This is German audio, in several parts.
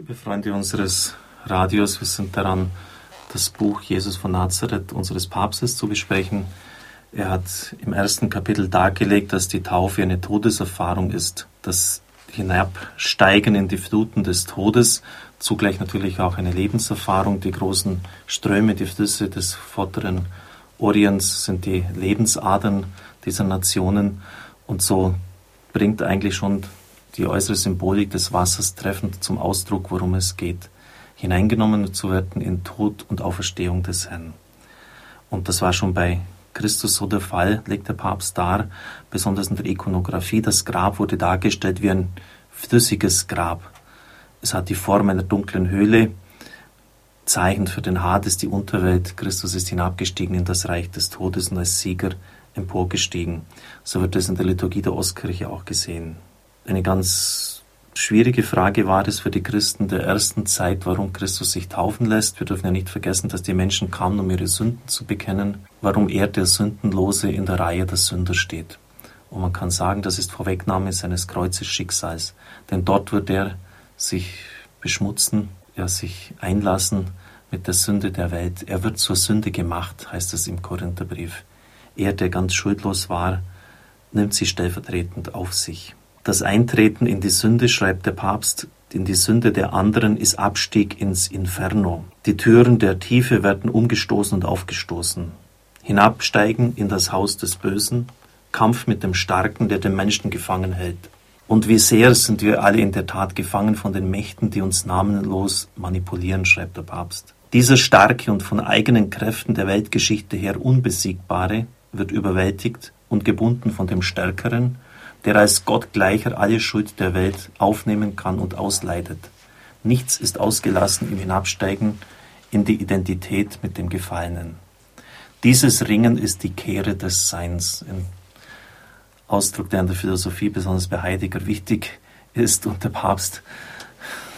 Liebe Freunde unseres Radios, wir sind daran, das Buch Jesus von Nazareth unseres Papstes zu besprechen. Er hat im ersten Kapitel dargelegt, dass die Taufe eine Todeserfahrung ist, das Hinabsteigen in die Fluten des Todes, zugleich natürlich auch eine Lebenserfahrung. Die großen Ströme, die Flüsse des vorderen Orients sind die Lebensadern dieser Nationen und so bringt eigentlich schon die äußere Symbolik des Wassers treffend zum Ausdruck, worum es geht, hineingenommen zu werden in Tod und Auferstehung des Herrn. Und das war schon bei Christus so der Fall, legt der Papst dar, besonders in der Ikonografie. Das Grab wurde dargestellt wie ein flüssiges Grab. Es hat die Form einer dunklen Höhle, Zeichen für den Hades, die Unterwelt. Christus ist hinabgestiegen in das Reich des Todes und als Sieger emporgestiegen. So wird es in der Liturgie der Ostkirche auch gesehen. Eine ganz schwierige Frage war es für die Christen der ersten Zeit, warum Christus sich taufen lässt. Wir dürfen ja nicht vergessen, dass die Menschen kamen, um ihre Sünden zu bekennen, warum er, der Sündenlose, in der Reihe der Sünder steht. Und man kann sagen, das ist Vorwegnahme seines Kreuzes Schicksals. Denn dort wird er sich beschmutzen, ja, sich einlassen mit der Sünde der Welt. Er wird zur Sünde gemacht, heißt es im Korintherbrief. Er, der ganz schuldlos war, nimmt sie stellvertretend auf sich. Das Eintreten in die Sünde, schreibt der Papst, in die Sünde der anderen ist Abstieg ins Inferno. Die Türen der Tiefe werden umgestoßen und aufgestoßen. Hinabsteigen in das Haus des Bösen, Kampf mit dem Starken, der den Menschen gefangen hält. Und wie sehr sind wir alle in der Tat gefangen von den Mächten, die uns namenlos manipulieren, schreibt der Papst. Dieser starke und von eigenen Kräften der Weltgeschichte her unbesiegbare wird überwältigt und gebunden von dem Stärkeren, der als Gott gleicher alle Schuld der Welt aufnehmen kann und ausleidet. Nichts ist ausgelassen im Hinabsteigen in die Identität mit dem Gefallenen. Dieses Ringen ist die Kehre des Seins, ein Ausdruck, der in der Philosophie besonders bei Heidegger wichtig ist und der Papst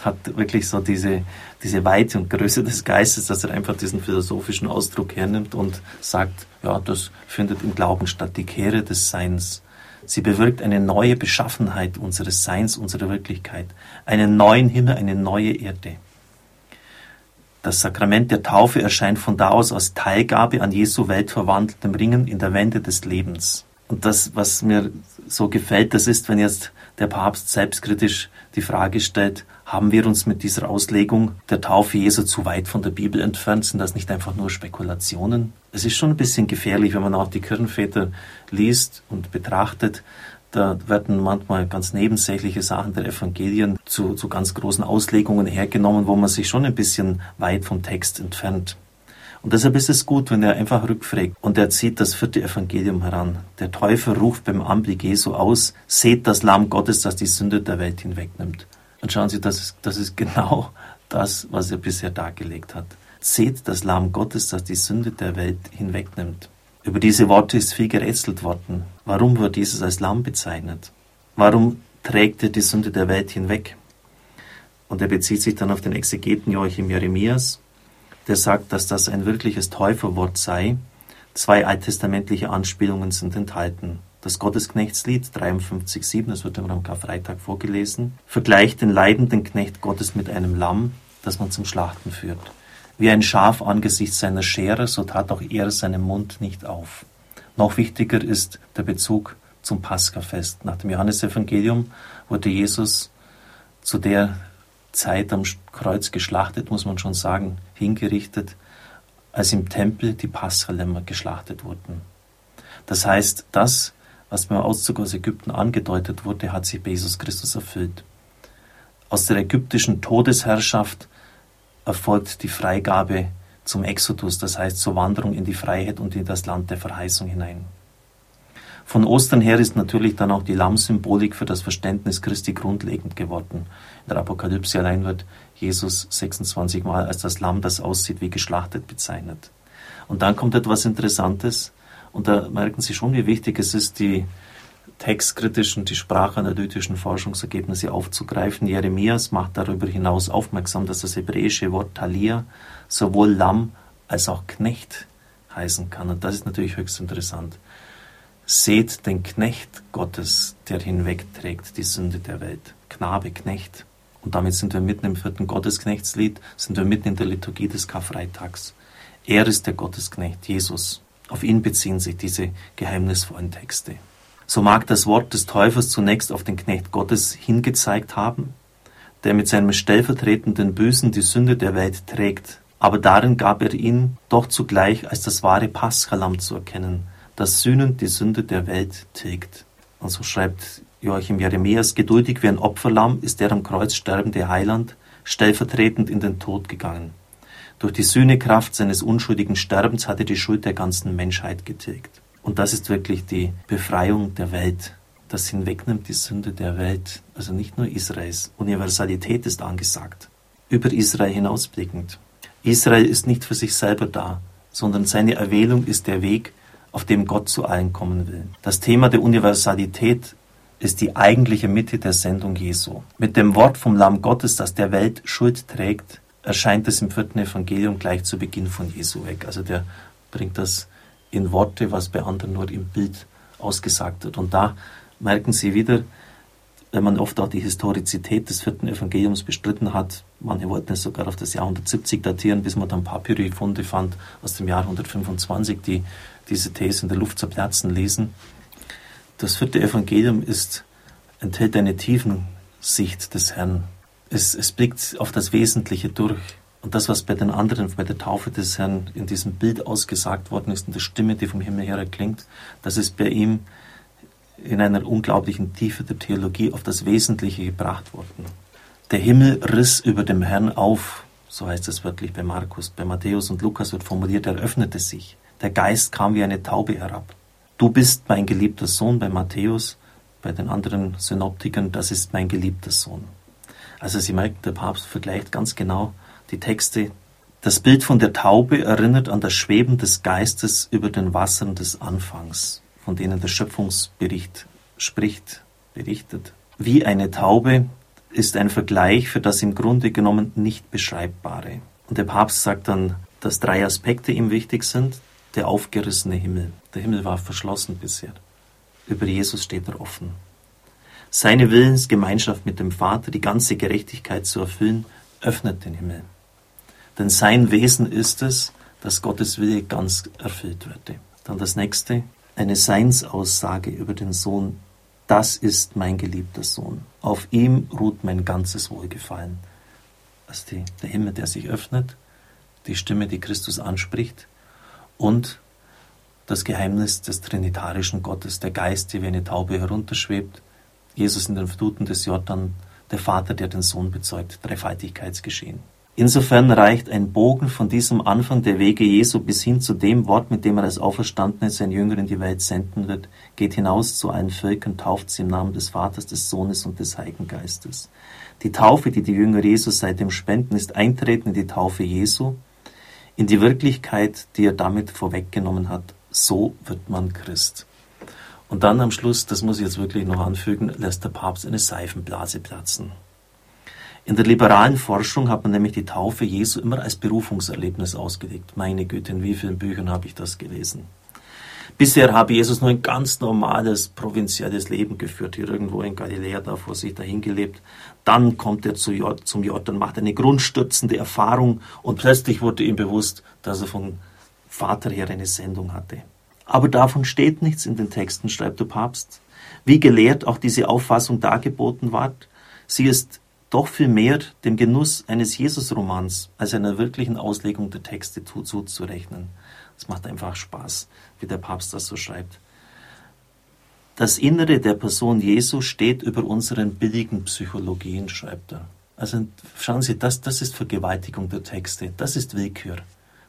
hat wirklich so diese, diese Weite und Größe des Geistes, dass er einfach diesen philosophischen Ausdruck hernimmt und sagt, ja, das findet im Glauben statt, die Kehre des Seins. Sie bewirkt eine neue Beschaffenheit unseres Seins, unserer Wirklichkeit, einen neuen Himmel, eine neue Erde. Das Sakrament der Taufe erscheint von da aus als Teilgabe an Jesu weltverwandeltem Ringen in der Wende des Lebens. Und das, was mir so gefällt, das ist, wenn jetzt der Papst selbstkritisch die Frage stellt, haben wir uns mit dieser Auslegung der Taufe Jesu zu weit von der Bibel entfernt? Sind das nicht einfach nur Spekulationen? Es ist schon ein bisschen gefährlich, wenn man auch die Kirchenväter liest und betrachtet. Da werden manchmal ganz nebensächliche Sachen der Evangelien zu, zu ganz großen Auslegungen hergenommen, wo man sich schon ein bisschen weit vom Text entfernt. Und deshalb ist es gut, wenn er einfach rückfragt und er zieht das vierte Evangelium heran. Der Täufer ruft beim Anblick Jesu aus, seht das Lamm Gottes, das die Sünde der Welt hinwegnimmt. Und schauen Sie, das ist, das ist genau das, was er bisher dargelegt hat. Seht das Lamm Gottes, das die Sünde der Welt hinwegnimmt. Über diese Worte ist viel gerätselt worden. Warum wird Jesus als Lamm bezeichnet? Warum trägt er die Sünde der Welt hinweg? Und er bezieht sich dann auf den Exegeten Joachim Jeremias, der sagt, dass das ein wirkliches Täuferwort sei. Zwei alttestamentliche Anspielungen sind enthalten. Das Gottesknechtslied 53,7, das wird immer am Karfreitag vorgelesen, vergleicht den leidenden Knecht Gottes mit einem Lamm, das man zum Schlachten führt. Wie ein Schaf angesichts seiner Schere, so tat auch er seinen Mund nicht auf. Noch wichtiger ist der Bezug zum Paschafest. Nach dem Johannesevangelium wurde Jesus zu der Zeit am Kreuz geschlachtet, muss man schon sagen, hingerichtet, als im Tempel die Paschalämmer geschlachtet wurden. Das heißt, das, was beim Auszug aus Ägypten angedeutet wurde, hat sich bei Jesus Christus erfüllt. Aus der ägyptischen Todesherrschaft erfolgt die Freigabe zum Exodus, das heißt zur Wanderung in die Freiheit und in das Land der Verheißung hinein. Von Ostern her ist natürlich dann auch die Lammsymbolik für das Verständnis Christi grundlegend geworden. In der Apokalypse allein wird Jesus 26 Mal als das Lamm, das aussieht wie geschlachtet, bezeichnet. Und dann kommt etwas Interessantes, und da merken Sie schon, wie wichtig es ist, die textkritischen, die sprachanalytischen Forschungsergebnisse aufzugreifen. Jeremias macht darüber hinaus aufmerksam, dass das hebräische Wort Talia sowohl Lamm als auch Knecht heißen kann. Und das ist natürlich höchst interessant. Seht den Knecht Gottes, der hinwegträgt die Sünde der Welt. Knabe, Knecht. Und damit sind wir mitten im vierten Gottesknechtslied, sind wir mitten in der Liturgie des Karfreitags. Er ist der Gottesknecht, Jesus. Auf ihn beziehen sich diese geheimnisvollen Texte. So mag das Wort des Täufers zunächst auf den Knecht Gottes hingezeigt haben, der mit seinem stellvertretenden Bösen die Sünde der Welt trägt. Aber darin gab er ihn doch zugleich als das wahre Paschalamm zu erkennen, das sühnend die Sünde der Welt tilgt. Und so schreibt Joachim Jeremias, geduldig wie ein Opferlamm ist der am Kreuz sterbende Heiland stellvertretend in den Tod gegangen. Durch die Sühnekraft seines unschuldigen Sterbens hat er die Schuld der ganzen Menschheit getilgt. Und das ist wirklich die Befreiung der Welt. Das hinwegnimmt die Sünde der Welt, also nicht nur Israels. Universalität ist angesagt. Über Israel hinausblickend. Israel ist nicht für sich selber da, sondern seine Erwählung ist der Weg, auf dem Gott zu allen kommen will. Das Thema der Universalität ist die eigentliche Mitte der Sendung Jesu. Mit dem Wort vom Lamm Gottes, das der Welt Schuld trägt, erscheint es im vierten Evangelium gleich zu Beginn von Jesu weg. Also der bringt das in Worte, was bei anderen nur im Bild ausgesagt wird. Und da merken Sie wieder, wenn man oft auch die Historizität des vierten Evangeliums bestritten hat, manche wollten es sogar auf das Jahr 170 datieren, bis man dann Papyri-Funde fand aus dem Jahr 125, die diese These in der Luft zerplatzen ließen. Das vierte Evangelium ist, enthält eine tiefen Sicht des Herrn. Es, es blickt auf das Wesentliche durch. Und das, was bei den anderen, bei der Taufe des Herrn in diesem Bild ausgesagt worden ist, in der Stimme, die vom Himmel her erklingt, das ist bei ihm in einer unglaublichen Tiefe der Theologie auf das Wesentliche gebracht worden. Der Himmel riss über dem Herrn auf, so heißt es wörtlich bei Markus. Bei Matthäus und Lukas wird formuliert, er öffnete sich. Der Geist kam wie eine Taube herab. Du bist mein geliebter Sohn bei Matthäus, bei den anderen Synoptikern, das ist mein geliebter Sohn. Also Sie merken, der Papst vergleicht ganz genau die Texte. Das Bild von der Taube erinnert an das Schweben des Geistes über den Wassern des Anfangs von denen der Schöpfungsbericht spricht, berichtet. Wie eine Taube ist ein Vergleich für das im Grunde genommen nicht Beschreibbare. Und der Papst sagt dann, dass drei Aspekte ihm wichtig sind. Der aufgerissene Himmel. Der Himmel war verschlossen bisher. Über Jesus steht er offen. Seine Willensgemeinschaft mit dem Vater, die ganze Gerechtigkeit zu erfüllen, öffnet den Himmel. Denn sein Wesen ist es, dass Gottes Wille ganz erfüllt werde. Dann das nächste, eine Seinsaussage über den Sohn, das ist mein geliebter Sohn. Auf ihm ruht mein ganzes Wohlgefallen. Also die, der Himmel, der sich öffnet, die Stimme, die Christus anspricht und das Geheimnis des trinitarischen Gottes, der Geist, der wie eine Taube herunterschwebt, Jesus in den Fluten des Jordan, der Vater, der den Sohn bezeugt, Dreifaltigkeitsgeschehen. Insofern reicht ein Bogen von diesem Anfang der Wege Jesu bis hin zu dem Wort, mit dem er als Auferstandene sein Jünger in die Welt senden wird, geht hinaus zu allen Völkern, tauft sie im Namen des Vaters, des Sohnes und des Heiligen Geistes. Die Taufe, die die Jünger Jesus seitdem spenden, ist Eintreten in die Taufe Jesu, in die Wirklichkeit, die er damit vorweggenommen hat. So wird man Christ. Und dann am Schluss, das muss ich jetzt wirklich noch anfügen, lässt der Papst eine Seifenblase platzen. In der liberalen Forschung hat man nämlich die Taufe Jesu immer als Berufungserlebnis ausgelegt. Meine Güte, in wie vielen Büchern habe ich das gelesen? Bisher habe Jesus nur ein ganz normales, provinzielles Leben geführt, hier irgendwo in Galiläa, da vor sich dahin gelebt. Dann kommt er zum Jordan, macht eine grundstürzende Erfahrung und plötzlich wurde ihm bewusst, dass er vom Vater her eine Sendung hatte. Aber davon steht nichts in den Texten, schreibt der Papst. Wie gelehrt auch diese Auffassung dargeboten ward, sie ist doch viel mehr dem Genuss eines Jesus-Romans als einer wirklichen Auslegung der Texte zuzurechnen. Es macht einfach Spaß, wie der Papst das so schreibt. Das Innere der Person Jesu steht über unseren billigen Psychologien, schreibt er. Also schauen Sie, das, das ist Vergewaltigung der Texte, das ist Willkür.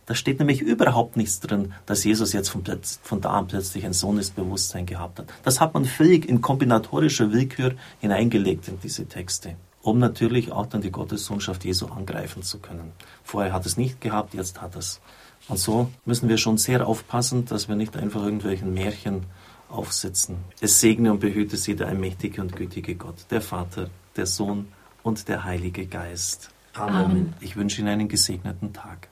Da steht nämlich überhaupt nichts drin, dass Jesus jetzt von, von da an plötzlich ein Sohnesbewusstsein gehabt hat. Das hat man völlig in kombinatorischer Willkür hineingelegt in diese Texte um natürlich auch dann die Gottessohnschaft Jesu angreifen zu können. Vorher hat es nicht gehabt, jetzt hat es. Und so müssen wir schon sehr aufpassen, dass wir nicht einfach irgendwelchen Märchen aufsitzen. Es segne und behüte sie der allmächtige und gütige Gott, der Vater, der Sohn und der Heilige Geist. Amen. Amen. Ich wünsche Ihnen einen gesegneten Tag.